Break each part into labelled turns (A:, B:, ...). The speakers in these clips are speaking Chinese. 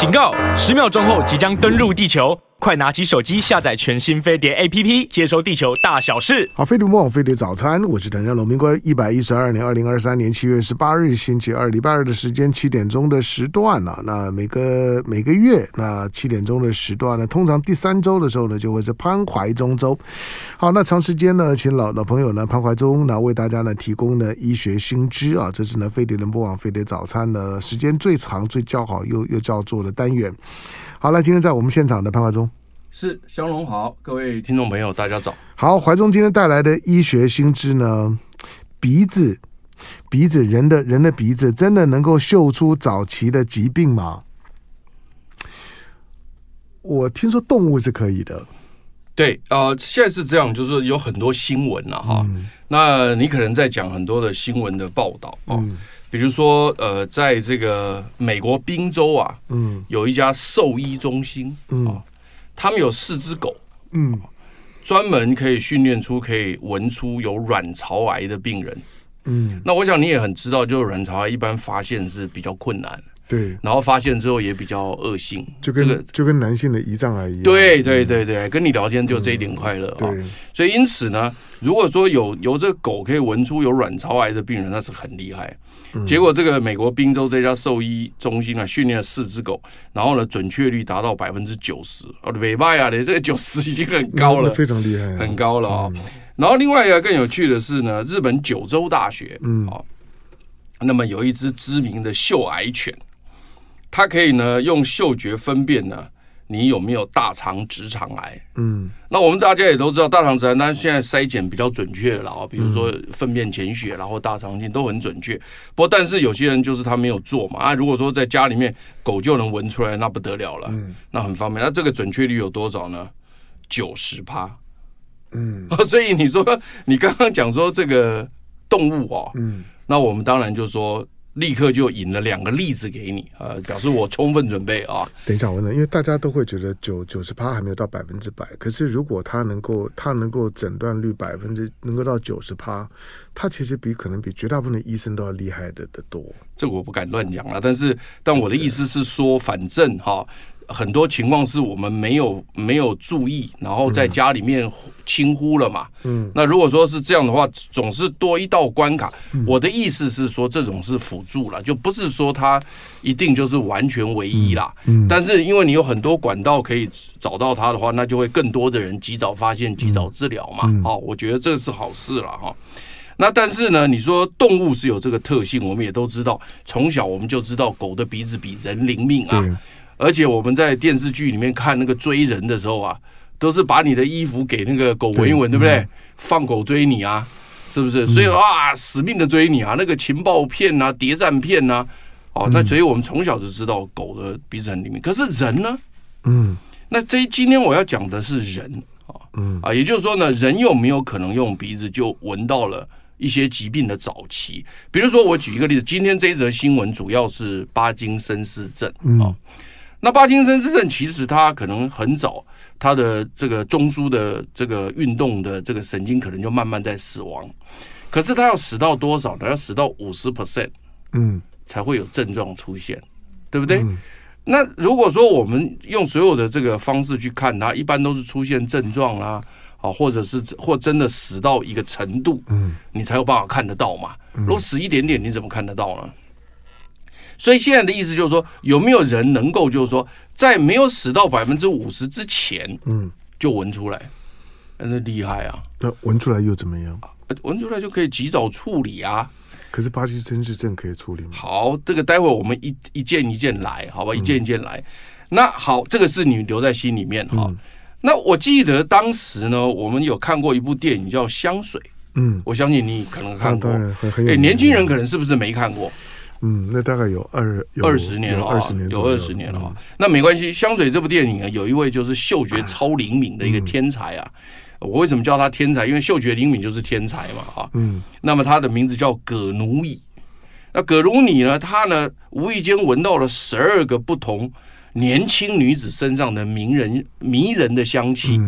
A: 警告！十秒钟后即将登陆地球。快拿起手机下载全新飞碟 APP，接收地球大小事。
B: 好，飞碟魔网飞碟早餐，我是谭家龙明哥。一百一十二年二零二三年七月十八日星期二，礼拜二的时间七点钟的时段了、啊。那每个每个月那七点钟的时段呢，通常第三周的时候呢，就会是潘怀忠周。好，那长时间呢，请老老朋友呢潘怀忠呢为大家呢提供呢医学新知啊，这是呢飞碟联播网飞碟早餐呢时间最长、最较好又又叫做的单元。好了，今天在我们现场的潘怀忠。
C: 是香龙好，各位听众朋友，大家早。
B: 好，怀中今天带来的医学新知呢，鼻子，鼻子，人的人的鼻子真的能够嗅出早期的疾病吗？我听说动物是可以的。
C: 对，呃，现在是这样，就是有很多新闻了哈。嗯、那你可能在讲很多的新闻的报道哦，嗯、比如说呃，在这个美国宾州啊，嗯，有一家兽医中心，嗯。哦他们有四只狗，嗯，专门可以训练出可以闻出有卵巢癌的病人，嗯，那我想你也很知道，就是卵巢癌一般发现是比较困难，
B: 对，
C: 然后发现之后也比较恶性，
B: 就跟、这个、就跟男性的胰脏癌一样，
C: 对对对对，跟你聊天就这一点快乐啊，对，所以因此呢，如果说有有这个狗可以闻出有卵巢癌的病人，那是很厉害。结果，这个美国宾州这家兽医中心啊，训练了四只狗，然后呢，准确率达到百分之九十。哦，美拜啊，这个九十已经很高了，
B: 非常厉害，
C: 很高了啊。然后另外一个更有趣的是呢，日本九州大学，嗯，啊，那么有一只知名的嗅癌犬，它可以呢用嗅觉分辨呢。你有没有大肠直肠癌？嗯，那我们大家也都知道大肠直肠，但是现在筛检比较准确了啊，比如说粪便潜血，然后大肠镜都很准确。不过，但是有些人就是他没有做嘛啊，如果说在家里面狗就能闻出来，那不得了了，嗯，那很方便。那这个准确率有多少呢？九十趴，嗯，所以你说你刚刚讲说这个动物哦，嗯，那我们当然就说。立刻就引了两个例子给你，呃，表示我充分准备啊。
B: 等一下，我问，因为大家都会觉得九九十趴还没有到百分之百，可是如果他能够，他能够诊断率百分之能够到九十趴，他其实比可能比绝大部分的医生都要厉害的的多。
C: 这个我不敢乱讲了，但是但我的意思是说，反正哈。很多情况是我们没有没有注意，然后在家里面轻忽了嘛。嗯，那如果说是这样的话，总是多一道关卡。嗯、我的意思是说，这种是辅助了，就不是说它一定就是完全唯一啦。嗯，嗯，但是因为你有很多管道可以找到它的话，那就会更多的人及早发现、及早治疗嘛。哦，我觉得这是好事了哈。那但是呢，你说动物是有这个特性，我们也都知道，从小我们就知道狗的鼻子比人灵敏啊。而且我们在电视剧里面看那个追人的时候啊，都是把你的衣服给那个狗闻一闻，对，不对？嗯、放狗追你啊，是不是？所以啊，死命的追你啊，那个情报片呐、啊、谍战片呐、啊，哦，那所以我们从小就知道狗的鼻子很灵敏。可是人呢？嗯，那这今天我要讲的是人啊，嗯啊，也就是说呢，人有没有可能用鼻子就闻到了一些疾病的早期？比如说，我举一个例子，今天这一则新闻主要是巴金森氏症啊。那帕金森氏症其实它可能很早，它的这个中枢的这个运动的这个神经可能就慢慢在死亡，可是它要死到多少呢？要死到五十 percent，嗯，才会有症状出现，对不对？嗯、那如果说我们用所有的这个方式去看它，一般都是出现症状啊，啊，或者是或真的死到一个程度，嗯，你才有办法看得到嘛。如果死一点点，你怎么看得到呢？所以现在的意思就是说，有没有人能够就是说，在没有死到百分之五十之前，嗯，就闻出来，那厉害啊！
B: 那闻出来又怎么样？
C: 闻出来就可以及早处理啊。
B: 可是巴西真是症可以处理吗？
C: 好，这个待会我们一一件一件来，好吧？一件一件来。那好，这个是你留在心里面哈。那我记得当时呢，我们有看过一部电影叫《香水》，嗯，我相信你可能看过。哎，年轻人可能是不是没看过？
B: 嗯，那大概有二
C: 二十年了，二十年有二十年了。那没关系，香水这部电影啊，有一位就是嗅觉超灵敏的一个天才啊。我为什么叫他天才？因为嗅觉灵敏就是天才嘛，啊。嗯。那么他的名字叫葛努伊。那葛努伊呢，他呢无意间闻到了十二个不同年轻女子身上的名人迷人的香气，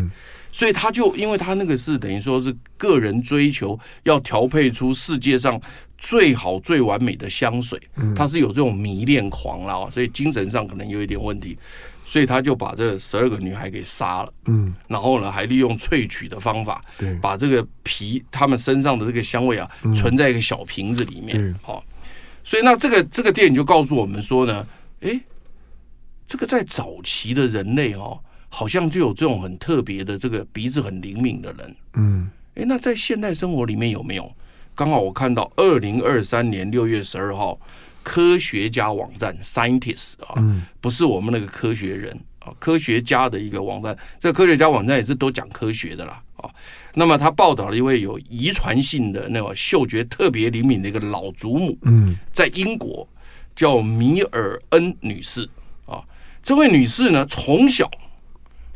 C: 所以他就因为他那个是等于说是个人追求，要调配出世界上。最好最完美的香水，他是有这种迷恋狂啦，所以精神上可能有一点问题，所以他就把这十二个女孩给杀了，嗯，然后呢，还利用萃取的方法，对，把这个皮他们身上的这个香味啊，存在一个小瓶子里面，好，所以那这个这个电影就告诉我们说呢，诶，这个在早期的人类哦，好像就有这种很特别的这个鼻子很灵敏的人，嗯，诶，那在现代生活里面有没有？刚好我看到二零二三年六月十二号，科学家网站 Scientist 啊，不是我们那个科学人啊，科学家的一个网站。这个科学家网站也是都讲科学的啦啊。那么他报道了一位有遗传性的那种嗅觉特别灵敏的一个老祖母，嗯，在英国叫米尔恩女士啊。这位女士呢，从小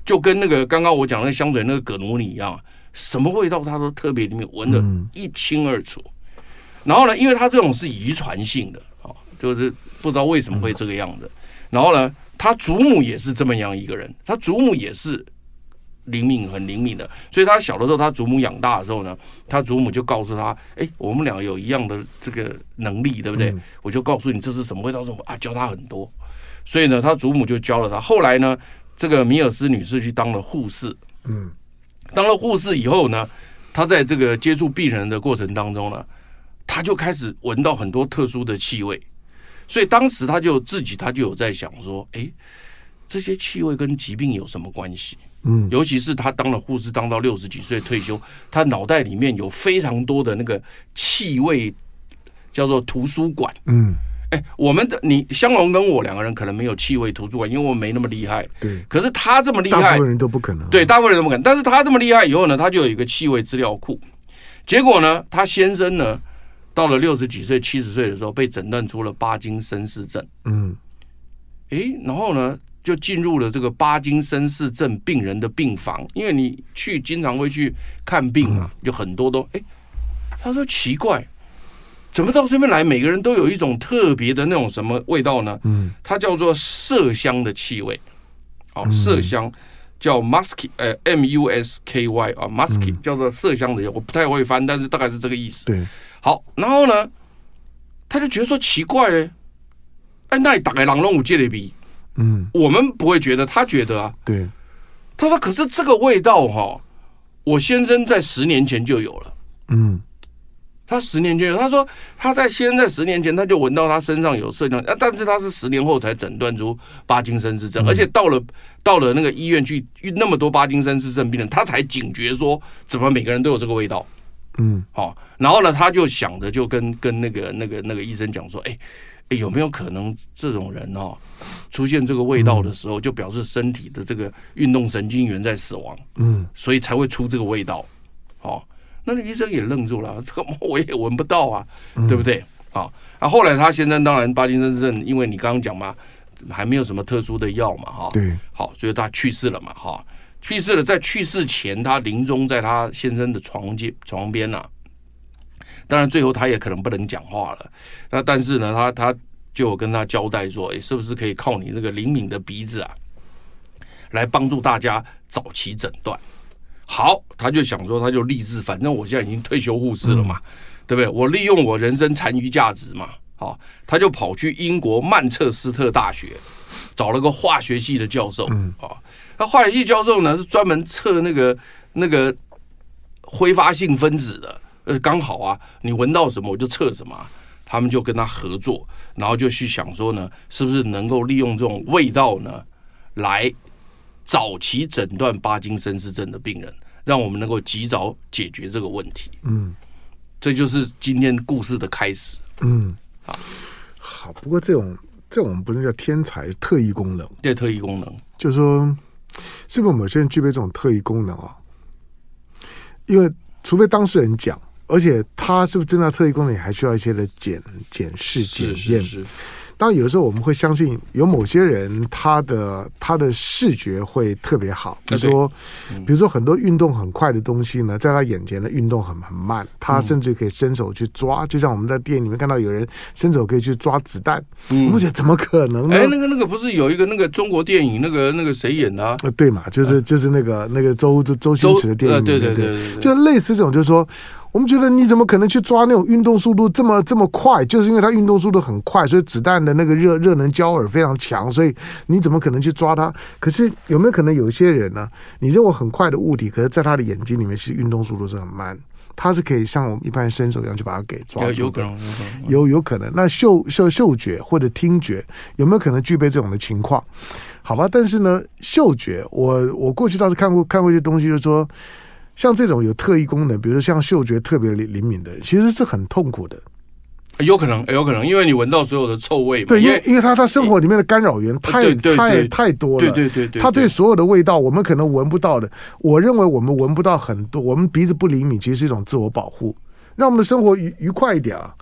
C: 就跟那个刚刚我讲的那香水那个葛奴尼一样。什么味道它都特别里面闻得一清二楚，然后呢，因为它这种是遗传性的啊，就是不知道为什么会这个样子。然后呢，他祖母也是这么样一个人，他祖母也是灵敏很灵敏的，所以他小的时候，他祖母养大的时候呢，他祖母就告诉他：“哎，我们两个有一样的这个能力，对不对？我就告诉你这是什么味道，什么啊，教他很多。所以呢，他祖母就教了他。后来呢，这个米尔斯女士去当了护士，嗯。当了护士以后呢，他在这个接触病人的过程当中呢，他就开始闻到很多特殊的气味，所以当时他就自己他就有在想说，哎，这些气味跟疾病有什么关系？嗯，尤其是他当了护士，当到六十几岁退休，他脑袋里面有非常多的那个气味，叫做图书馆。嗯。哎，我们的你香龙跟我两个人可能没有气味图书馆，因为我没那么厉害。对，可是他这么厉害，
B: 大部分人都不可能。
C: 对，大部分人都不可能。但是他这么厉害以后呢，他就有一个气味资料库。结果呢，他先生呢，到了六十几岁、七十岁的时候，被诊断出了巴金森氏症。嗯，哎，然后呢，就进入了这个巴金森氏症病人的病房，因为你去经常会去看病嘛，就很多都哎，他说奇怪。怎么到这边来？每个人都有一种特别的那种什么味道呢？嗯，它叫做麝香的气味。哦，麝香叫 musky，呃，M U S K Y 啊，musky 叫做麝香的，我不太会翻，但是大概是这个意思。对，好，然后呢，他就觉得说奇怪嘞，哎，那打开狼龙五戒的鼻，嗯，我们不会觉得，他觉得啊，对，他说可是这个味道哈，我先生在十年前就有了，嗯。他十年前，他说他在先在十年前他就闻到他身上有麝香，啊，但是他是十年后才诊断出巴金森氏症，而且到了到了那个医院去，那么多巴金森氏症病人，他才警觉说，怎么每个人都有这个味道？嗯，好，然后呢，他就想着就跟跟那个那个那个医生讲说，哎，哎，有没有可能这种人哦，出现这个味道的时候，就表示身体的这个运动神经元在死亡，嗯，所以才会出这个味道，好。那个医生也愣住了，这个我也闻不到啊，嗯、对不对？啊，啊，后来他先生当然巴金森症，因为你刚刚讲嘛，还没有什么特殊的药嘛，哈，对，好，所以他去世了嘛，哈，去世了，在去世前，他临终在他先生的床间床边呐、啊，当然最后他也可能不能讲话了，那但是呢，他他就有跟他交代说，哎，是不是可以靠你那个灵敏的鼻子啊，来帮助大家早期诊断？好，他就想说，他就立志，反正我现在已经退休护士了嘛，嗯、对不对？我利用我人生残余价值嘛，好，他就跑去英国曼彻斯特大学，找了个化学系的教授，嗯，啊，那化学系教授呢是专门测那个那个挥发性分子的，呃，刚好啊，你闻到什么我就测什么，他们就跟他合作，然后就去想说呢，是不是能够利用这种味道呢来。早期诊断巴金森氏症的病人，让我们能够及早解决这个问题。嗯，这就是今天故事的开始。嗯，好，
B: 好。不过这种这种不能叫天才，特异功能。
C: 对，特异功能，
B: 就是说，是不是某些人具备这种特异功能啊？因为除非当事人讲，而且他是不是真的特异功能，也还需要一些的检检视检验。是是是当然，有的时候我们会相信有某些人，他的他的视觉会特别好。比如说，比如说很多运动很快的东西呢，在他眼前的运动很很慢，他甚至可以伸手去抓。就像我们在电影里面看到有人伸手可以去抓子弹，我们觉得怎么可能呢？
C: 哎，那个那个不是有一个那个中国电影，那个那个谁演的啊？
B: 对嘛，就是就是那个那个周周周星驰的电影，对对对对，就类似这种，就是说。我们觉得你怎么可能去抓那种运动速度这么这么快？就是因为它运动速度很快，所以子弹的那个热热能焦耳非常强，所以你怎么可能去抓它？可是有没有可能有一些人呢？你认为很快的物体，可是在他的眼睛里面，其实运动速度是很慢。他是可以像我们一般伸手一样去把它给抓住，
C: 有可能，有可能，
B: 有有可能。那嗅嗅嗅觉或者听觉有没有可能具备这种的情况？好吧，但是呢，嗅觉，我我过去倒是看过看过一些东西，就是说。像这种有特异功能，比如说像嗅觉特别灵灵敏的人，其实是很痛苦的。
C: 有可能，有可能，因为你闻到所有的臭味嘛。
B: 对，因为因为他他生活里面的干扰源太太太多了。
C: 对对对对，
B: 他对所有的味道，我们可能闻不到的。我认为我们闻不到很多，我们鼻子不灵敏，其实是一种自我保护，让我们的生活愉愉快一点啊。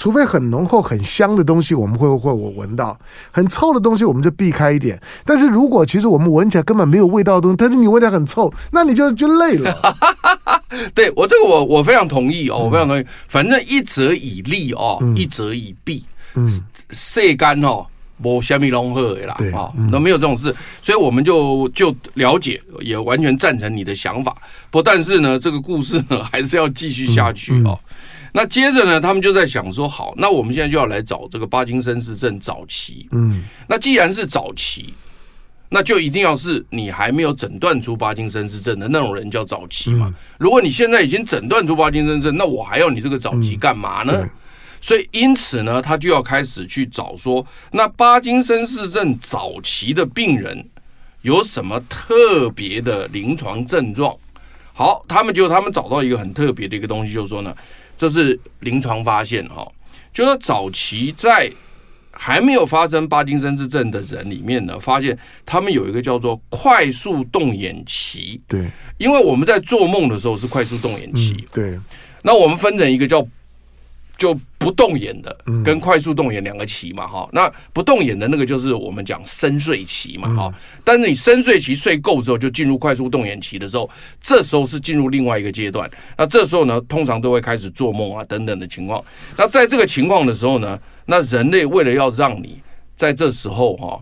B: 除非很浓厚、很香的东西，我们会会我闻到；很臭的东西，我们就避开一点。但是如果其实我们闻起来根本没有味道的东西，但是你闻起来很臭，那你就就累了。
C: 对我这个我我非常同意哦，我非常同意。反正一则以利哦，嗯、一则以弊。嗯，晒干哦，无虾米融合的啦，
B: 对
C: 啊，那、嗯、没有这种事，所以我们就就了解，也完全赞成你的想法。不，但是呢，这个故事呢，还是要继续下去哦。嗯嗯那接着呢，他们就在想说，好，那我们现在就要来找这个帕金森氏症早期。嗯，那既然是早期，那就一定要是你还没有诊断出帕金森氏症的那种人叫早期嘛。如果你现在已经诊断出帕金森症，那我还要你这个早期干嘛呢？所以因此呢，他就要开始去找说，那帕金森氏症早期的病人有什么特别的临床症状？好，他们就他们找到一个很特别的一个东西，就是说呢。这是临床发现哈，就说早期在还没有发生帕金森氏症的人里面呢，发现他们有一个叫做快速动眼期。
B: 对，
C: 因为我们在做梦的时候是快速动眼期。
B: 对，
C: 那我们分成一个叫。就不动眼的跟快速动眼两个期嘛哈，那不动眼的那个就是我们讲深睡期嘛哈，但是你深睡期睡够之后，就进入快速动眼期的时候，这时候是进入另外一个阶段。那这时候呢，通常都会开始做梦啊等等的情况。那在这个情况的时候呢，那人类为了要让你在这时候哈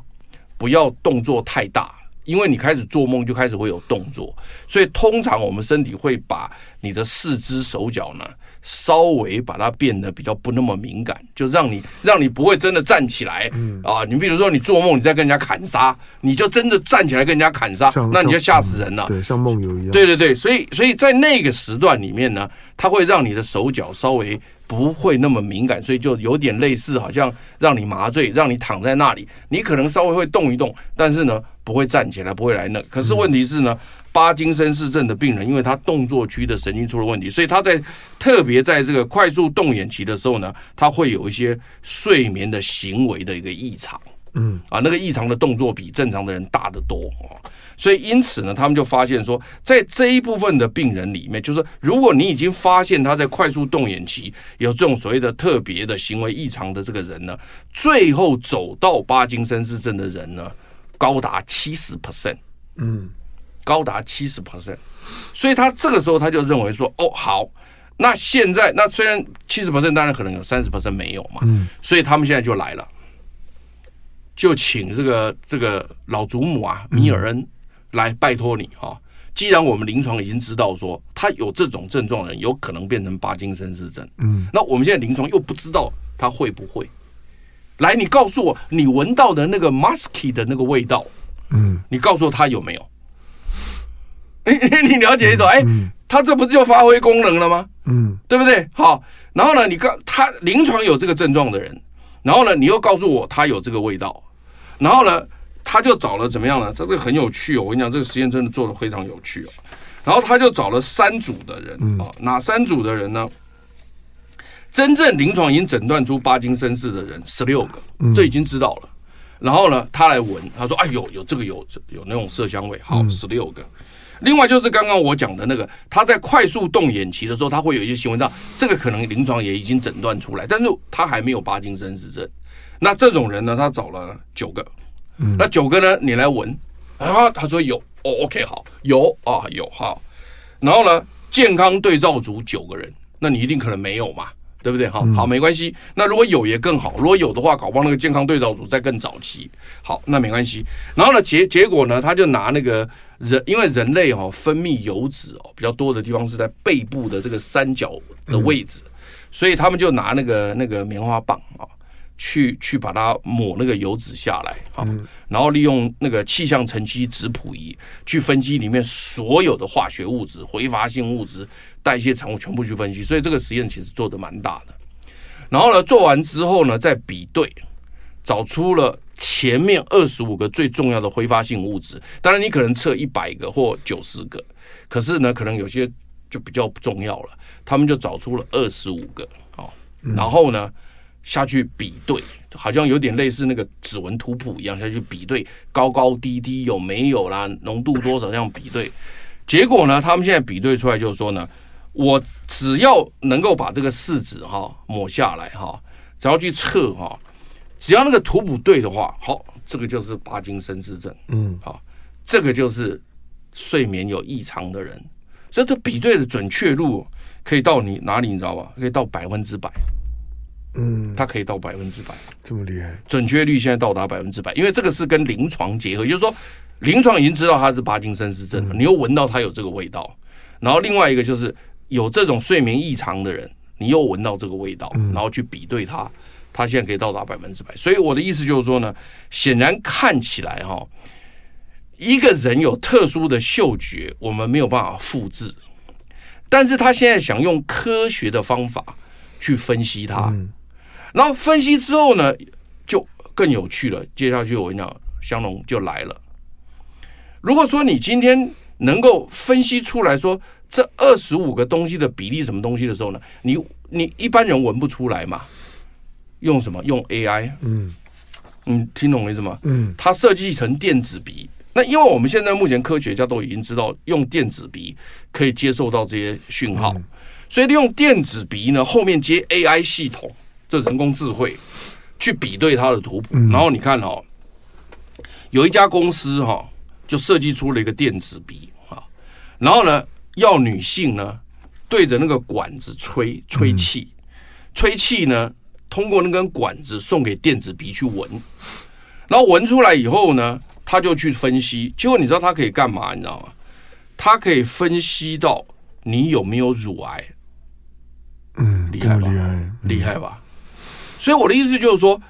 C: 不要动作太大，因为你开始做梦就开始会有动作，所以通常我们身体会把你的四肢手脚呢。稍微把它变得比较不那么敏感，就让你让你不会真的站起来，嗯啊，你比如说你做梦，你在跟人家砍杀，你就真的站起来跟人家砍杀，那你就吓死人了。
B: 对，像梦游一样。
C: 对对对，所以所以在那个时段里面呢，它会让你的手脚稍微不会那么敏感，所以就有点类似，好像让你麻醉，让你躺在那里，你可能稍微会动一动，但是呢，不会站起来，不会来那。可是问题是呢。帕金森氏症的病人，因为他动作区的神经出了问题，所以他在特别在这个快速动眼期的时候呢，他会有一些睡眠的行为的一个异常，嗯。啊，那个异常的动作比正常的人大得多。啊，所以因此呢，他们就发现说，在这一部分的病人里面，就是如果你已经发现他在快速动眼期有这种所谓的特别的行为异常的这个人呢，最后走到巴金森氏症的人呢，高达七十 percent，嗯。高达七十 percent，所以他这个时候他就认为说，哦，好，那现在那虽然七十 percent，当然可能有三十 percent 没有嘛，嗯，所以他们现在就来了，就请这个这个老祖母啊，米尔恩来拜托你哈，既然我们临床已经知道说他有这种症状的人有可能变成帕金森氏症，嗯，那我们现在临床又不知道他会不会，来，你告诉我你闻到的那个 musky 的那个味道，嗯，你告诉我他有没有？你了解一种，哎，他这不是就发挥功能了吗？嗯，对不对？好，然后呢，你告他临床有这个症状的人，然后呢，你又告诉我他有这个味道，然后呢，他就找了怎么样呢？这个很有趣哦，我跟你讲，这个实验真的做的非常有趣哦。然后他就找了三组的人啊，哪三组的人呢？真正临床已经诊断出巴金森氏的人十六个，这已经知道了。然后呢，他来闻，他说：“哎呦，有这个有有那种麝香味，好，十六个。”另外就是刚刚我讲的那个，他在快速动眼期的时候，他会有一些行为上，这个可能临床也已经诊断出来，但是他还没有帕金森氏症。那这种人呢，他找了九个，那九个呢，你来闻啊，他说有，哦，OK，好，有啊，有好，然后呢，健康对照组九个人，那你一定可能没有嘛，对不对？好，好，没关系。那如果有也更好，如果有的话，搞不好那个健康对照组在更早期。好，那没关系。然后呢，结结果呢，他就拿那个人，因为人类哦分泌油脂哦比较多的地方是在背部的这个三角的位置，所以他们就拿那个那个棉花棒啊。去去把它抹那个油脂下来，啊，然后利用那个气象层级质谱仪去分析里面所有的化学物质、挥发性物质、代谢产物全部去分析，所以这个实验其实做的蛮大的。然后呢，做完之后呢，再比对，找出了前面二十五个最重要的挥发性物质。当然，你可能测一百个或九十个，可是呢，可能有些就比较不重要了。他们就找出了二十五个，哦，然后呢，下去比对，好像有点类似那个指纹图谱一样，下去比对高高低低有没有啦，浓度多少这样比对，结果呢，他们现在比对出来就是说呢，我只要能够把这个试纸哈抹下来哈，只要去测哈，只要那个图谱对的话，好，这个就是帕金森氏症，嗯，好，这个就是睡眠有异常的人，所以这比对的准确度可以到你哪里，你知道吧？可以到百分之百。
B: 嗯，
C: 它可以到百分之百，
B: 这么厉害，
C: 准确率现在到达百分之百，因为这个是跟临床结合，就是说临床已经知道它是帕金森氏症了，你又闻到它有这个味道，然后另外一个就是有这种睡眠异常的人，你又闻到这个味道，然后去比对它，它现在可以到达百分之百。所以我的意思就是说呢，显然看起来哈，一个人有特殊的嗅觉，我们没有办法复制，但是他现在想用科学的方法去分析它。然后分析之后呢，就更有趣了。接下去我跟你讲，香农就来了。如果说你今天能够分析出来说这二十五个东西的比例什么东西的时候呢，你你一般人闻不出来嘛？用什么？用 AI？嗯，你听懂我意思吗？嗯，它设计成电子鼻。那因为我们现在目前科学家都已经知道，用电子鼻可以接受到这些讯号，所以利用电子鼻呢，后面接 AI 系统。这人工智慧去比对它的图谱，然后你看哦，有一家公司哈，就设计出了一个电子鼻啊，然后呢，要女性呢对着那个管子吹吹气，吹气呢通过那根管子送给电子鼻去闻，然后闻出来以后呢，他就去分析，结果你知道他可以干嘛？你知道吗？他可以分析到你有没有乳癌，
B: 嗯，厉害吧？厉害，
C: 厉害吧？所以我的意思就是说，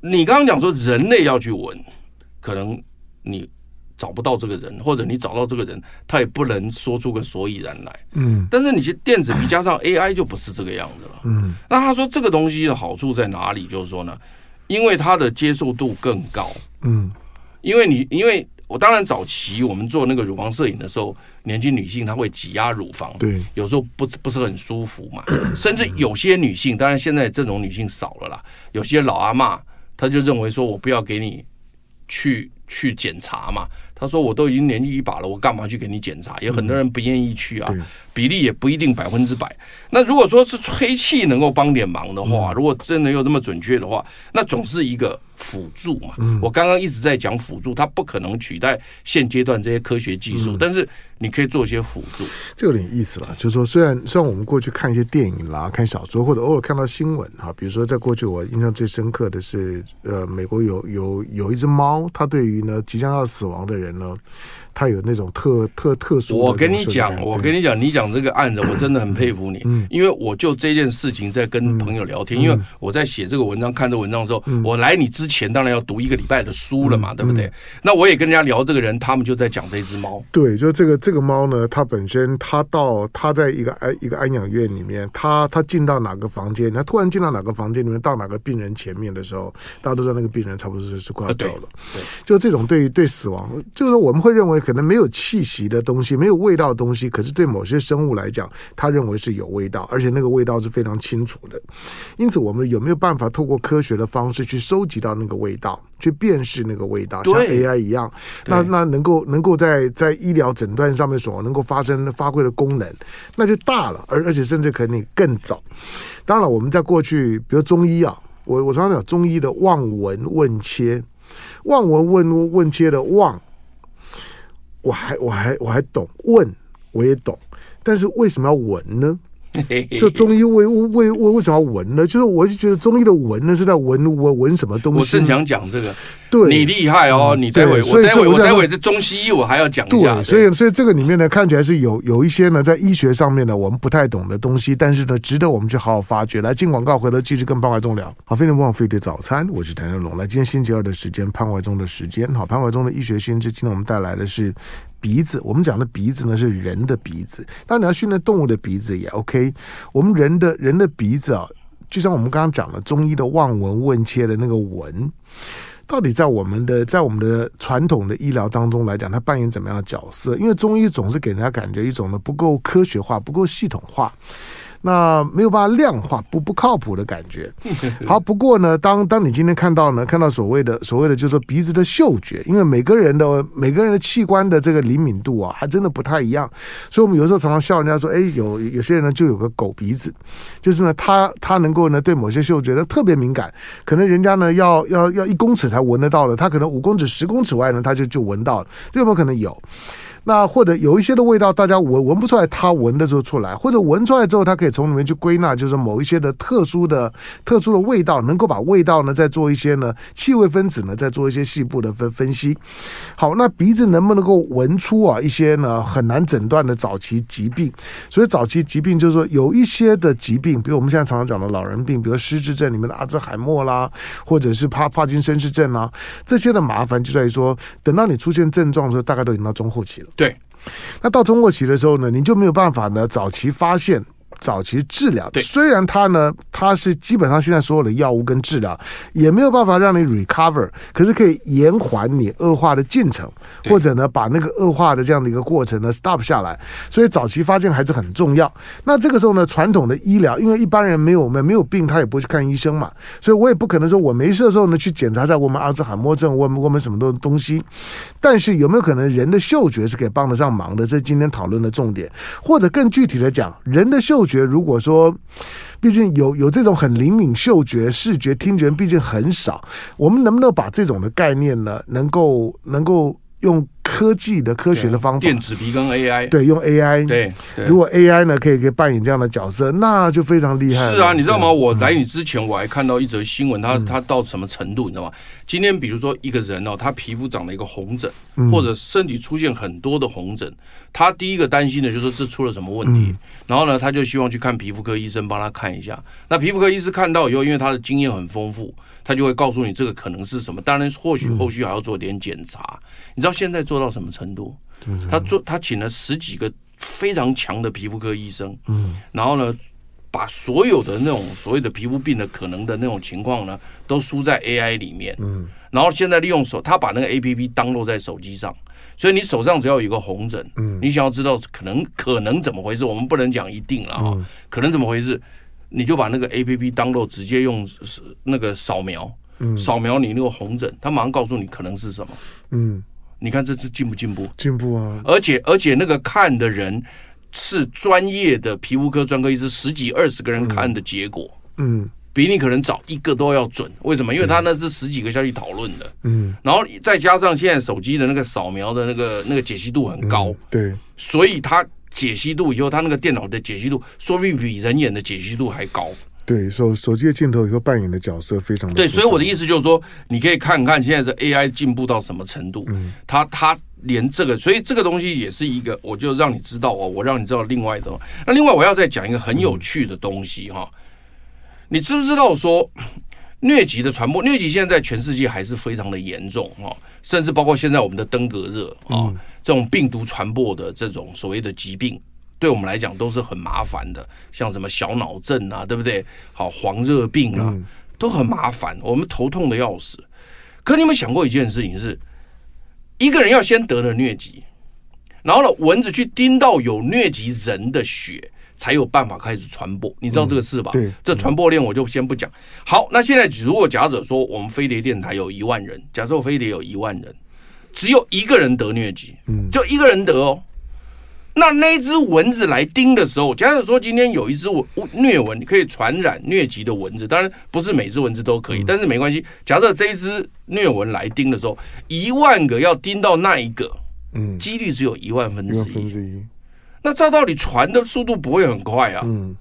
C: 你刚刚讲说人类要去闻，可能你找不到这个人，或者你找到这个人，他也不能说出个所以然来。嗯。但是你去电子笔加上 AI 就不是这个样子了。嗯。那他说这个东西的好处在哪里？就是说呢，因为它的接受度更高。嗯。因为你因为。我当然早期我们做那个乳房摄影的时候，年轻女性她会挤压乳房，
B: 对，
C: 有时候不不是很舒服嘛。甚至有些女性，当然现在这种女性少了啦。有些老阿妈，她就认为说我不要给你去去检查嘛。她说我都已经年纪一把了，我干嘛去给你检查？有很多人不愿意去啊，比例也不一定百分之百。那如果说是吹气能够帮点忙的话，如果真的有这么准确的话，那总是一个。辅助嘛，我刚刚一直在讲辅助，它不可能取代现阶段这些科学技术，但是你可以做一些辅助。
B: 这有点意思了，就是说，虽然虽然我们过去看一些电影啦、看小说，或者偶尔看到新闻哈，比如说在过去我印象最深刻的是，呃，美国有有有一只猫，它对于呢即将要死亡的人呢。他有那种特特特殊。
C: 我跟你讲，我跟你讲，你讲这个案子，我真的很佩服你。嗯，因为我就这件事情在跟朋友聊天，因为我在写这个文章、看这文章的时候，我来你之前当然要读一个礼拜的书了嘛，对不对？那我也跟人家聊这个人，他们就在讲这只猫。
B: 对，就这个这个猫呢，它本身它到它在一个安一个安养院里面，它它进到哪个房间，它突然进到哪个房间里面，到哪个病人前面的时候，大家都知道那个病人差不多是是快要走了。对，就这种对对死亡，就是我们会认为。可能没有气息的东西，没有味道的东西，可是对某些生物来讲，他认为是有味道，而且那个味道是非常清楚的。因此，我们有没有办法透过科学的方式去收集到那个味道，去辨识那个味道，像 AI 一样？那那能够能够在在医疗诊断上面所能够发生发挥的功能，那就大了，而而且甚至可能更早。当然，我们在过去，比如中医啊，我我常常讲中医的望闻问切，望闻问问切的望。我还我还我还懂问，我也懂，但是为什么要闻呢？就中医为为为为什么要闻呢？就是我就觉得中医的闻呢是在闻闻闻什么东西？
C: 我正想讲这个，
B: 对，
C: 你厉害哦！你待会我待会我待会这中西医我还要讲一下。
B: 对，所以所以这个里面呢，看起来是有有一些呢，在医学上面呢，我们不太懂的东西，但是呢，值得我们去好好发掘。来进广告，回头继续跟潘怀忠聊。好，非常棒飞碟早餐，我是谭振龙。来，今天星期二的时间，潘怀忠的时间。好，潘怀忠的医学新知，今天我们带来的是。鼻子，我们讲的鼻子呢是人的鼻子，当然你要训练动物的鼻子也 OK。我们人的人的鼻子啊，就像我们刚刚讲的中医的望闻问切的那个闻，到底在我们的在我们的传统的医疗当中来讲，它扮演怎么样的角色？因为中医总是给人家感觉一种呢不够科学化、不够系统化。那没有办法量化，不不靠谱的感觉。好，不过呢，当当你今天看到呢，看到所谓的所谓的，就是说鼻子的嗅觉，因为每个人的每个人的器官的这个灵敏度啊，还真的不太一样。所以，我们有时候常常笑人家说，哎，有有些人呢就有个狗鼻子，就是呢，他他能够呢对某些嗅觉呢特别敏感，可能人家呢要要要一公尺才闻得到的，他可能五公尺、十公尺外呢他就就闻到了，这有没有可能有？那或者有一些的味道，大家闻闻不出来，他闻的时候出来，或者闻出来之后，他可以从里面去归纳，就是某一些的特殊的、特殊的味道，能够把味道呢再做一些呢气味分子呢再做一些细部的分分析。好，那鼻子能不能够闻出啊一些呢很难诊断的早期疾病？所以早期疾病就是说有一些的疾病，比如我们现在常常讲的老人病，比如失智症里面的阿兹海默啦，或者是帕帕金森氏症啦，这些的麻烦就在于说，等到你出现症状的时候，大概都已经到中后期了。
C: 对，
B: 那到中后期的时候呢，你就没有办法呢，早期发现。早期治疗，虽然它呢，它是基本上现在所有的药物跟治疗也没有办法让你 recover，可是可以延缓你恶化的进程，或者呢，把那个恶化的这样的一个过程呢 stop 下来。所以早期发现还是很重要。那这个时候呢，传统的医疗，因为一般人没有我们没有病，他也不会去看医生嘛，所以我也不可能说我没事的时候呢去检查一下我们阿兹海默症，我们我们什么东东西。但是有没有可能人的嗅觉是可以帮得上忙的？这是今天讨论的重点。或者更具体的讲，人的嗅觉。觉如果说，毕竟有有这种很灵敏嗅觉、视觉、听觉，毕竟很少。我们能不能把这种的概念呢，能够能够用科技的科学的方法，
C: 电子鼻跟 AI，
B: 对，用 AI，
C: 对，
B: 如果 AI 呢可以可以扮演这样的角色，那就非常厉害。
C: 是啊，你知道吗？我来你之前我还看到一则新闻，他他到什么程度，你知道吗？今天比如说一个人哦，他皮肤长了一个红疹，或者身体出现很多的红疹，他第一个担心的就是这出了什么问题，然后呢，他就希望去看皮肤科医生帮他看一下。那皮肤科医师看到以后，因为他的经验很丰富，他就会告诉你这个可能是什么。当然，或许后续还要做点检查。你知道现在做到什么程度？他做他请了十几个非常强的皮肤科医生，嗯，然后呢，把所有的那种所谓的皮肤病的可能的那种情况呢，都输在 AI 里面，嗯，然后现在利用手，他把那个 APP download 在手机上，所以你手上只要有一个红疹，嗯，你想要知道可能可能怎么回事，我们不能讲一定了啊，可能怎么回事，你就把那个 APP download 直接用那个扫描，嗯，扫描你那个红疹，他马上告诉你可能是什么，嗯。你看这是进不进步？
B: 进步啊！
C: 而且而且那个看的人是专业的皮肤科专科医师，十几二十个人看的结果，嗯，比你可能找一个都要准。为什么？因为他那是十几个下去讨论的，嗯，然后再加上现在手机的那个扫描的那个那个解析度很高，
B: 对，
C: 所以他解析度以后，他那个电脑的解析度说不定比人眼的解析度还高。
B: 对手手机的镜头以后扮演的角色非常的。
C: 对，所以我的意思就是说，你可以看看现在这 AI 进步到什么程度，嗯，他他连这个，所以这个东西也是一个，我就让你知道哦，我让你知道另外的。那另外我要再讲一个很有趣的东西哈，你知不知道说 疟疾的传播？疟疾现在在全世界还是非常的严重哈，甚至包括现在我们的登革热啊，这种病毒传播的这种所谓的疾病。对我们来讲都是很麻烦的，像什么小脑症啊，对不对？好，黄热病啊，都很麻烦，我们头痛的要死。可你有没有想过一件事情是，一个人要先得了疟疾，然后呢，蚊子去叮到有疟疾人的血，才有办法开始传播。你知道这个事吧？对，这传播链我就先不讲。好，那现在如果假设说我们飞碟电台有一万人，假设我飞碟有一万人，只有一个人得疟疾，嗯，就一个人得哦。那那只蚊子来叮的时候，假如说今天有一只蚊疟蚊，你可以传染疟疾的蚊子，当然不是每只蚊子都可以，但是没关系。假设这一只疟蚊来叮的时候，一万个要叮到那一个，嗯，几率只有一万分之一。那照道理传的速度不会很快啊，
B: 嗯，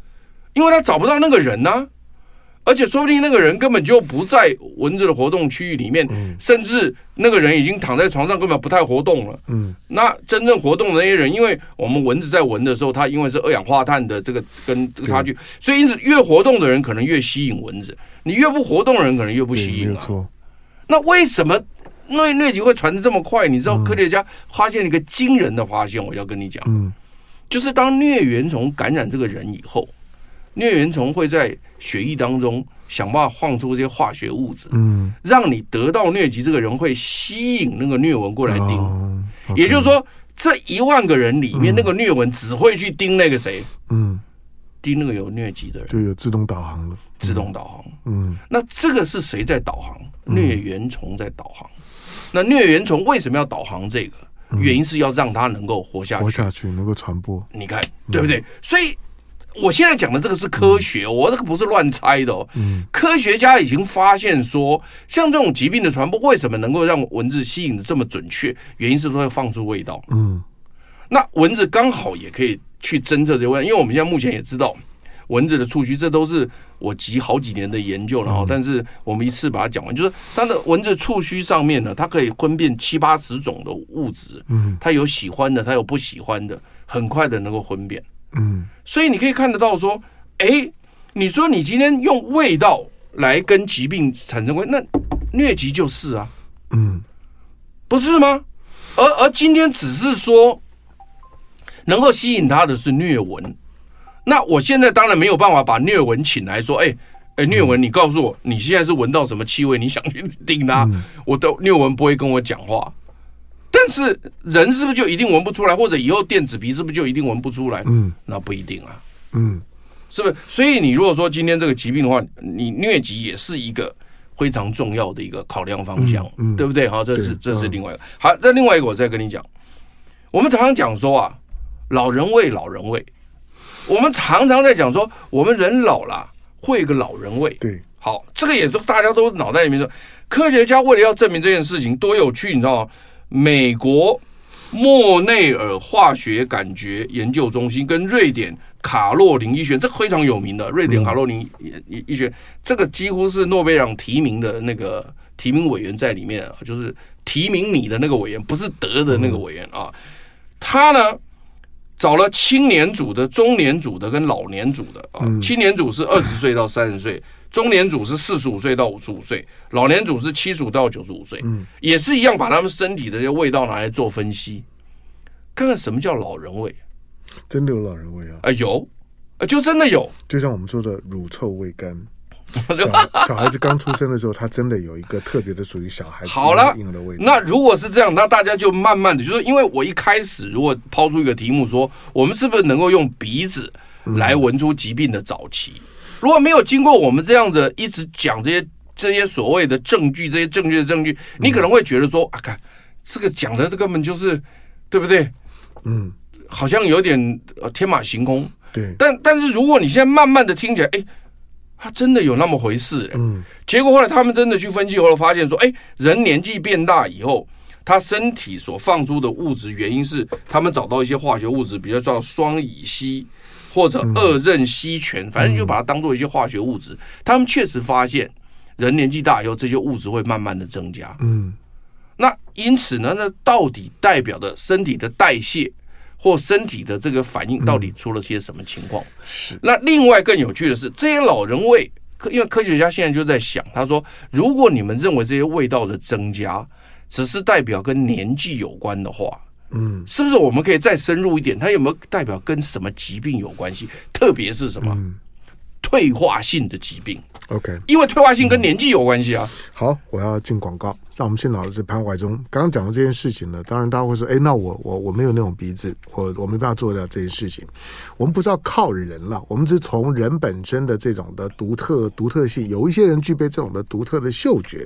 C: 因为他找不到那个人呢、啊，而且说不定那个人根本就不在蚊子的活动区域里面，
B: 嗯、
C: 甚至那个人已经躺在床上，根本不太活动了。
B: 嗯，
C: 那真正活动的那些人，因为我们蚊子在闻的时候，它因为是二氧化碳的这个跟这个差距，所以因此越活动的人可能越吸引蚊子，你越不活动的人可能越不吸引、啊。那为什么疟疟疾会传的这么快？你知道科学家发现一个惊人的发现，我要跟你讲。
B: 嗯。
C: 就是当疟原虫感染这个人以后，疟原虫会在血液当中想办法放出这些化学物质，
B: 嗯，
C: 让你得到疟疾这个人会吸引那个疟蚊过来叮。
B: 哦 okay、
C: 也就是说，这一万个人里面，那个疟蚊只会去叮那个谁？
B: 嗯，
C: 叮那个有疟疾的人，
B: 就有自动导航了。
C: 自动导航。
B: 嗯，
C: 那这个是谁在导航？疟原虫在导航。那疟原虫为什么要导航这个？原因是要让它能够活下去，
B: 活下去能够传播。
C: 你看对不对？所以我现在讲的这个是科学，我这个不是乱猜的哦。科学家已经发现说，像这种疾病的传播，为什么能够让蚊子吸引的这么准确？原因是它会放出味道。
B: 嗯，
C: 那蚊子刚好也可以去侦测这个味道，因为我们现在目前也知道。蚊子的触须，这都是我集好几年的研究，然后，但是我们一次把它讲完，就是它的蚊子触须上面呢，它可以分辨七八十种的物质，嗯，它有喜欢的，它有不喜欢的，很快的能够分辨，嗯，所以你可以看得到说，哎，你说你今天用味道来跟疾病产生关系，那疟疾就是啊，嗯，不是吗？而而今天只是说能够吸引他的是疟蚊。那我现在当然没有办法把疟蚊请来说，哎哎，疟蚊，你告诉我你现在是闻到什么气味？你想去叮它？我的疟蚊不会跟我讲话。但是人是不是就一定闻不出来？或者以后电子鼻是不是就一定闻不出来？嗯，那不一定啊。嗯，是不是？所以你如果说今天这个疾病的话，你疟疾也是一个非常重要的一个考量方向，对不对？好，这是这是另外一个。好，这另外一个我再跟你讲，我们常常讲说啊，老人味，老人味。我们常常在讲说，我们人老了会有个老人味。
B: 对，
C: 好，这个也都大家都脑袋里面说，科学家为了要证明这件事情多有趣，你知道吗？美国莫内尔化学感觉研究中心跟瑞典卡洛林医学，这个非常有名的瑞典卡洛林医医学，这个几乎是诺贝尔提名的那个提名委员在里面啊，就是提名你的那个委员，不是得的那个委员啊，他呢。找了青年组的、中年组的跟老年组的啊，青年组是二十岁到三十岁，中年组是四十五岁到五十五岁，老年组是七十五到九十五岁，嗯也是一样，把他们身体的这些味道拿来做分析，看看什么叫老人味，
B: 真的有老人味啊？
C: 啊有，啊就真的有，
B: 就像我们说的乳臭未干。小小孩子刚出生的时候，他真的有一个特别的属于小孩子
C: 好了
B: 婴儿的味道。
C: 那如果是这样，那大家就慢慢的，就是因为我一开始如果抛出一个题目说，我们是不是能够用鼻子来闻出疾病的早期？如果没有经过我们这样的一直讲这些这些所谓的证据，这些证据的证据，你可能会觉得说啊，看这个讲的这根本就是对不对？嗯，好像有点呃天马行空。
B: 对，
C: 但但是如果你现在慢慢的听起来，哎。他真的有那么回事嘞？嗯，结果后来他们真的去分析后来发现说，哎，人年纪变大以后，他身体所放出的物质，原因是他们找到一些化学物质，比如叫双乙烯或者二壬烯醛，反正就把它当做一些化学物质。他们确实发现，人年纪大以后，这些物质会慢慢的增加。嗯，那因此呢，那到底代表的身体的代谢？或身体的这个反应到底出了些什么情况？是。那另外更有趣的是，这些老人味，因为科学家现在就在想，他说，如果你们认为这些味道的增加只是代表跟年纪有关的话，嗯，是不是我们可以再深入一点？它有没有代表跟什么疾病有关系？特别是什么？退化性的疾病
B: ，OK，
C: 因为退化性跟年纪有关系啊。
B: 好，我要进广告。那我们现场的是潘怀忠，刚刚讲的这件事情呢，当然大家会说，哎，那我我我没有那种鼻子，我我没办法做到这件事情。我们不知道靠人了，我们是从人本身的这种的独特独特性，有一些人具备这种的独特的嗅觉。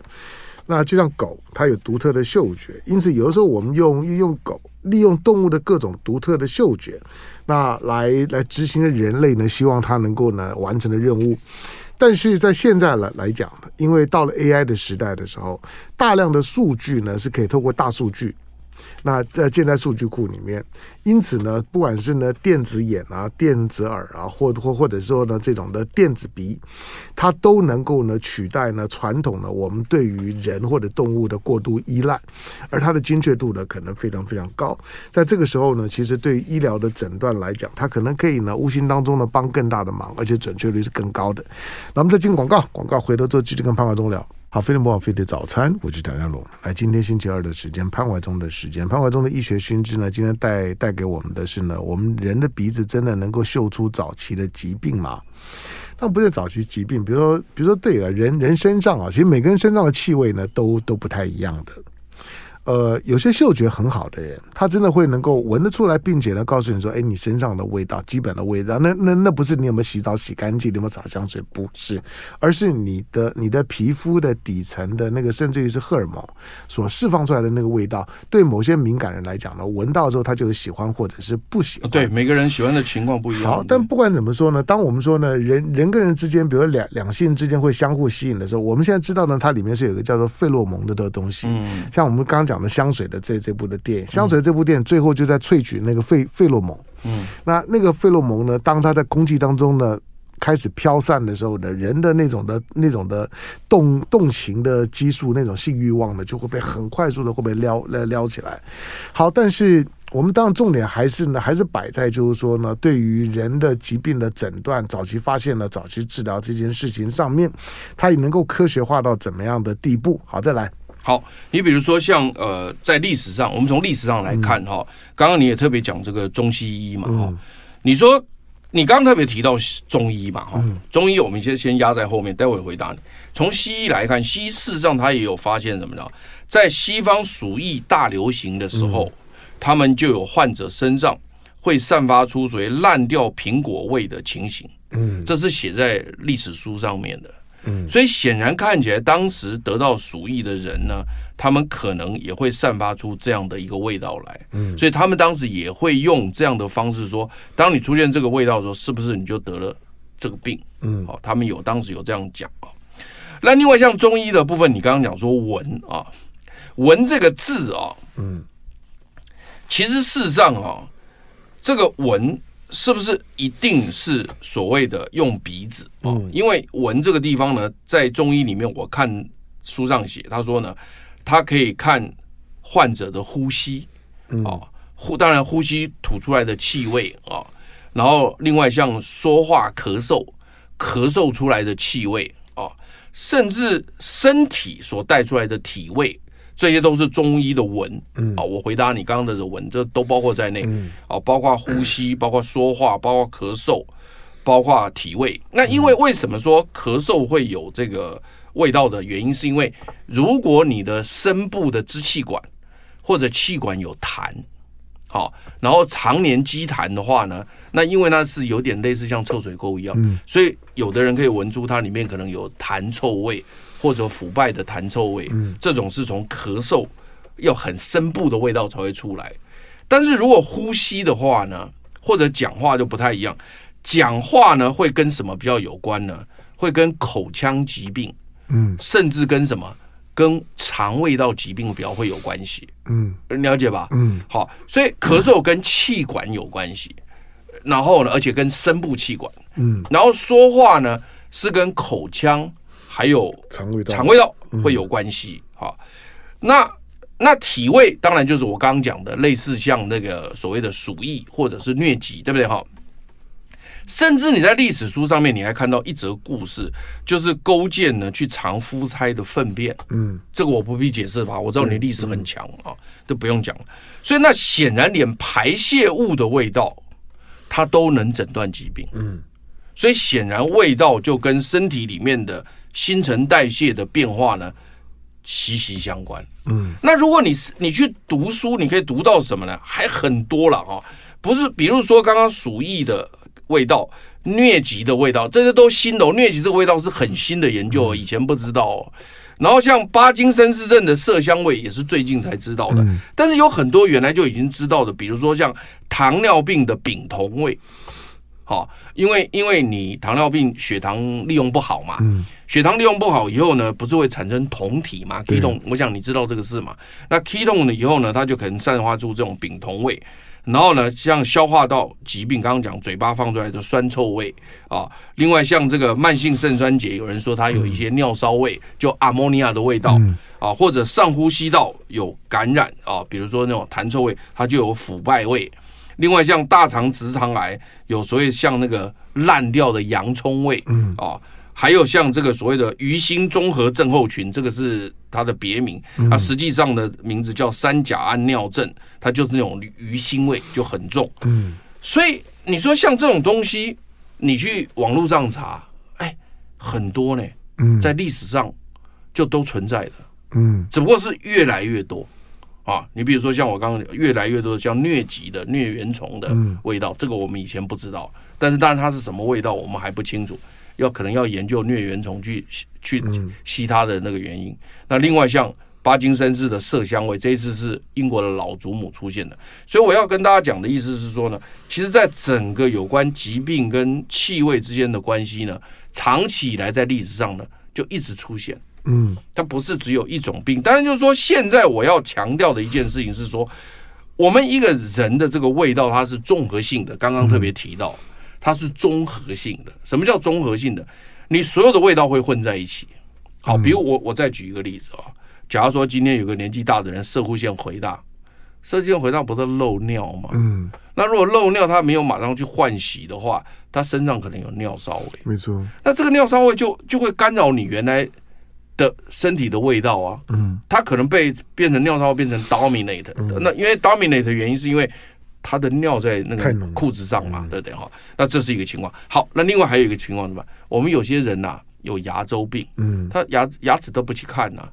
B: 那就像狗，它有独特的嗅觉，因此有的时候我们用运用狗，利用动物的各种独特的嗅觉。那来来执行人类呢，希望它能够呢完成的任务，但是在现在来来讲，因为到了 AI 的时代的时候，大量的数据呢是可以透过大数据那在建在数据库里面。因此呢，不管是呢电子眼啊、电子耳啊，或或或者说呢这种的电子鼻，它都能够呢取代呢传统的我们对于人或者动物的过度依赖，而它的精确度呢可能非常非常高。在这个时候呢，其实对于医疗的诊断来讲，它可能可以呢无形当中呢帮更大的忙，而且准确率是更高的。那我们再进广告，广告回头之后继续跟潘怀宗聊。好，飞碟播报，飞碟早餐，我是蒋家龙。来，今天星期二的时间，潘怀忠的时间，潘怀忠的医学熏知呢，今天带带给我们的是呢，我们人的鼻子真的能够嗅出早期的疾病吗？那不是早期疾病，比如说，比如说，对了，人人身上啊，其实每个人身上的气味呢，都都不太一样的。呃，有些嗅觉很好的人，他真的会能够闻得出来，并且呢，告诉你说，哎，你身上的味道，基本的味道，那那那不是你有没有洗澡洗干净，你有没有洒香水，不是，而是你的你的皮肤的底层的那个，甚至于是荷尔蒙所释放出来的那个味道，对某些敏感人来讲呢，闻到之后他就喜欢或者是不喜欢。
C: 对，每个人喜欢的情况不一样。
B: 好，但不管怎么说呢，当我们说呢，人人跟人之间，比如两两性之间会相互吸引的时候，我们现在知道呢，它里面是有一个叫做费洛蒙的的东西。嗯，像我们刚刚讲。讲的香水的这这部的电影，香水这部电影最后就在萃取那个费费洛蒙。嗯，那那个费洛蒙呢，当它在空气当中呢开始飘散的时候呢，人的那种的那种的动动情的激素，那种性欲望呢，就会被很快速的会被撩撩撩起来。好，但是我们当然重点还是呢，还是摆在就是说呢，对于人的疾病的诊断、早期发现呢、早期治疗这件事情上面，它也能够科学化到怎么样的地步？好，再来。
C: 好，你比如说像呃，在历史上，我们从历史上来看哈，刚刚你也特别讲这个中西医嘛哈，你说你刚刚特别提到中医嘛哈，中医我们先先压在后面，待会回答你。从西医来看，西医事实上他也有发现什么呢？在西方鼠疫大流行的时候，他们就有患者身上会散发出所谓烂掉苹果味的情形，嗯，这是写在历史书上面的。嗯，所以显然看起来，当时得到鼠疫的人呢，他们可能也会散发出这样的一个味道来。嗯，所以他们当时也会用这样的方式说：当你出现这个味道的时候，是不是你就得了这个病？嗯，好，他们有当时有这样讲啊。那另外像中医的部分，你刚刚讲说闻啊，闻这个字啊，嗯，其实事实上啊，这个闻。是不是一定是所谓的用鼻子？啊，因为闻这个地方呢，在中医里面，我看书上写，他说呢，他可以看患者的呼吸，啊，呼当然呼吸吐出来的气味啊，然后另外像说话、咳嗽、咳嗽出来的气味啊，甚至身体所带出来的体味。这些都是中医的闻，嗯，啊，我回答你刚刚的闻，这都包括在内，嗯，啊，包括呼吸，包括说话，包括咳嗽，包括体味。那因为为什么说咳嗽会有这个味道的原因，是因为如果你的深部的支气管或者气管有痰，好，然后常年积痰的话呢，那因为那是有点类似像臭水沟一样，嗯，所以有的人可以闻出它里面可能有痰臭味。或者腐败的痰臭味，这种是从咳嗽要很深部的味道才会出来。但是如果呼吸的话呢，或者讲话就不太一样。讲话呢会跟什么比较有关呢？会跟口腔疾病，嗯，甚至跟什么跟肠胃道疾病比较会有关系，嗯，了解吧？嗯，好，所以咳嗽跟气管有关系，然后呢，而且跟深部气管，嗯，然后说话呢是跟口腔。还有肠胃道，肠胃道会有关系。好，那那体味当然就是我刚刚讲的，类似像那个所谓的鼠疫或者是疟疾，对不对？哈，甚至你在历史书上面，你还看到一则故事，就是勾践呢去尝夫差的粪便。嗯，这个我不必解释吧？我知道你历史很强啊，都不用讲。所以那显然连排泄物的味道，它都能诊断疾病。嗯，所以显然味道就跟身体里面的。新陈代谢的变化呢，息息相关。嗯，那如果你你去读书，你可以读到什么呢？还很多了啊，不是？比如说刚刚鼠疫的味道、疟疾的味道，这些都新的。疟疾这个味道是很新的研究，以前不知道。然后像巴金森氏症的麝香味，也是最近才知道的。但是有很多原来就已经知道的，比如说像糖尿病的丙酮味。好，因为因为你糖尿病血糖利用不好嘛，
B: 嗯，
C: 血糖利用不好以后呢，不是会产生酮体嘛？ketone，我想你知道这个事嘛？那 ketone 呢以后呢，它就可能散发出这种丙酮味，然后呢，像消化道疾病，刚刚讲嘴巴放出来的酸臭味啊，另外像这个慢性肾衰竭，有人说它有一些尿骚味，就阿莫尼亚的味道啊，或者上呼吸道有感染啊，比如说那种痰臭味，它就有腐败味。另外，像大肠直肠癌有所谓像那个烂掉的洋葱味，嗯。啊，还有像这个所谓的鱼腥综合症候群，这个是它的别名，它实际上的名字叫三甲胺尿症，它就是那种鱼腥味就很重，嗯，所以你说像这种东西，你去网络上查，哎，很多呢，嗯，在历史上就都存在的，嗯，只不过是越来越多。啊，你比如说像我刚刚越来越多像疟疾的疟原虫的味道，这个我们以前不知道，但是当然它是什么味道我们还不清楚，要可能要研究疟原虫去去吸它的那个原因。那另外像巴金森氏的麝香味，这一次是英国的老祖母出现的，所以我要跟大家讲的意思是说呢，其实在整个有关疾病跟气味之间的关系呢，长期以来在历史上呢就一直出现。嗯，它不是只有一种病，当然就是说，现在我要强调的一件事情是说，我们一个人的这个味道它是综合性的。刚刚特别提到，它是综合性的。什么叫综合性的？你所有的味道会混在一起。好，比如我我再举一个例子啊，假如说今天有个年纪大的人，射护腺回大，射护腺回大不是漏尿吗？嗯，那如果漏尿，他没有马上去换洗的话，他身上可能有尿骚味。
B: 没错，
C: 那这个尿骚味就就会干扰你原来。的身体的味道啊，嗯，它可能被变成尿骚，变成 dominate 的。那因为 dominate 的原因是因为它的尿在那个裤子上嘛，对不对哈？那这是一个情况。好，那另外还有一个情况什么？我们有些人呐有牙周病，嗯，他牙牙齿都不去看呐，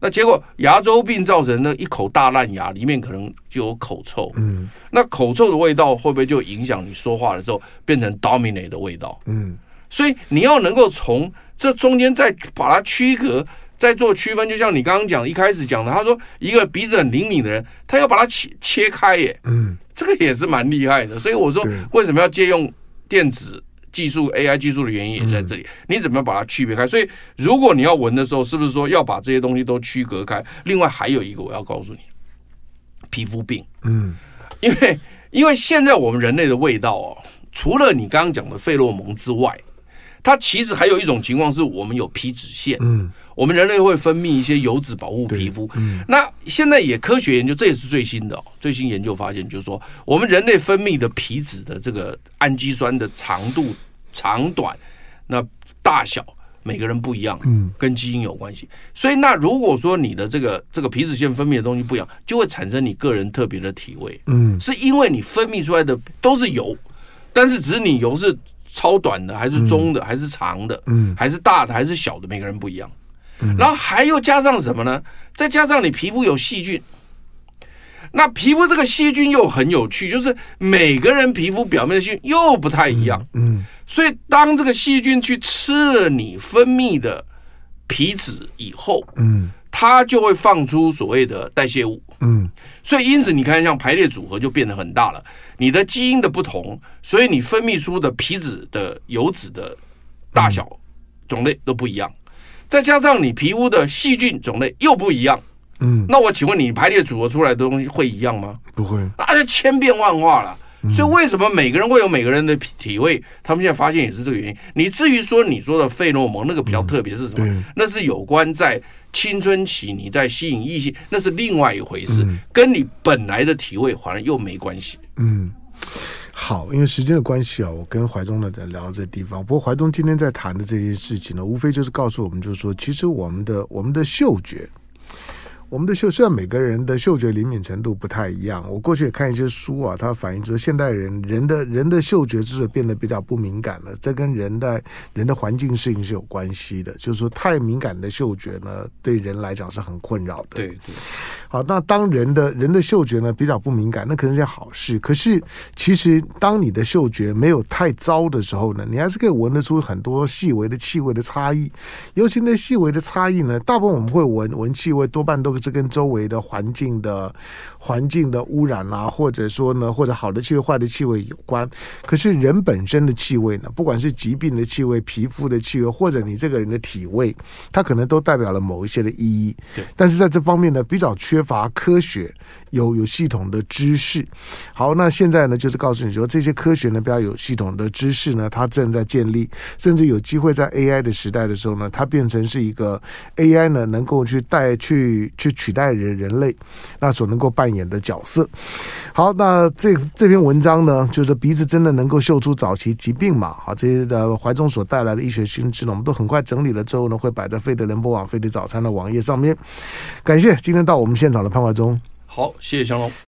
C: 那结果牙周病造成那一口大烂牙，里面可能就有口臭，嗯，那口臭的味道会不会就影响你说话的时候变成 dominate 的味道？嗯，所以你要能够从这中间再把它区隔，再做区分，就像你刚刚讲一开始讲的，他说一个鼻子很灵敏的人，他要把它切切开耶，嗯，这个也是蛮厉害的。所以我说为什么要借用电子技术、AI 技术的原因也在这里。你怎么样把它区别开？所以如果你要闻的时候，是不是说要把这些东西都区隔开？另外还有一个我要告诉你，皮肤病，嗯，因为因为现在我们人类的味道哦，除了你刚刚讲的费洛蒙之外。它其实还有一种情况是我们有皮脂腺，嗯，我们人类会分泌一些油脂保护皮肤，嗯，那现在也科学研究，这也是最新的哦，最新研究发现，就是说我们人类分泌的皮脂的这个氨基酸的长度长短，那大小每个人不一样，嗯，跟基因有关系，所以那如果说你的这个这个皮脂腺分泌的东西不一样，就会产生你个人特别的体味，嗯，是因为你分泌出来的都是油，但是只是你油是。超短的还是中的还是长的，嗯，还是大的还是小的，每个人不一样。然后还又加上什么呢？再加上你皮肤有细菌，那皮肤这个细菌又很有趣，就是每个人皮肤表面的细菌又不太一样，嗯。所以当这个细菌去吃了你分泌的皮脂以后，嗯。它就会放出所谓的代谢物，嗯，所以因此你看，像排列组合就变得很大了。你的基因的不同，所以你分泌出的皮脂的油脂的大小种类都不一样，再加上你皮肤的细菌种类又不一样，嗯，那我请问你排列组合出来的东西会一样吗？
B: 不会，
C: 那就千变万化了。所以为什么每个人会有每个人的体味？他们现在发现也是这个原因。你至于说你说的费洛蒙那个比较特别是什么？那是有关在。青春期你在吸引异性，那是另外一回事，嗯、跟你本来的体位好像又没关系。
B: 嗯，好，因为时间的关系啊，我跟怀中呢在聊这地方。不过怀中今天在谈的这些事情呢，无非就是告诉我们，就是说，其实我们的我们的嗅觉。我们的嗅，虽然每个人的嗅觉灵敏程度不太一样，我过去也看一些书啊，它反映出现代人人的人的嗅觉之所以变得比较不敏感了，这跟人的人的环境适应是有关系的。就是说，太敏感的嗅觉呢，对人来讲是很困扰的。
C: 对对。
B: 好，那当人的人的嗅觉呢比较不敏感，那可能是件好事。可是其实当你的嗅觉没有太糟的时候呢，你还是可以闻得出很多细微的气味的差异。尤其那细微的差异呢，大部分我们会闻闻气味，多半都是跟周围的环境的环境的污染啊，或者说呢，或者好的气味、坏的气味有关。可是人本身的气味呢，不管是疾病的气味、皮肤的气味，或者你这个人的体味，它可能都代表了某一些的意义。
C: 对，
B: 但是在这方面呢，比较缺缺乏科学有有系统的知识。好，那现在呢，就是告诉你说，这些科学呢，比较有系统的知识呢，它正在建立，甚至有机会在 AI 的时代的时候呢，它变成是一个 AI 呢，能够去带去去取代人人类那所能够扮演的角色。好，那这这篇文章呢，就是鼻子真的能够嗅出早期疾病嘛？好，这些的怀中所带来的医学新知呢，我们都很快整理了之后呢，会摆在费德联播网费德早餐的网页上面。感谢今天到我们现现场的潘怀忠。
C: 好，谢谢祥龙。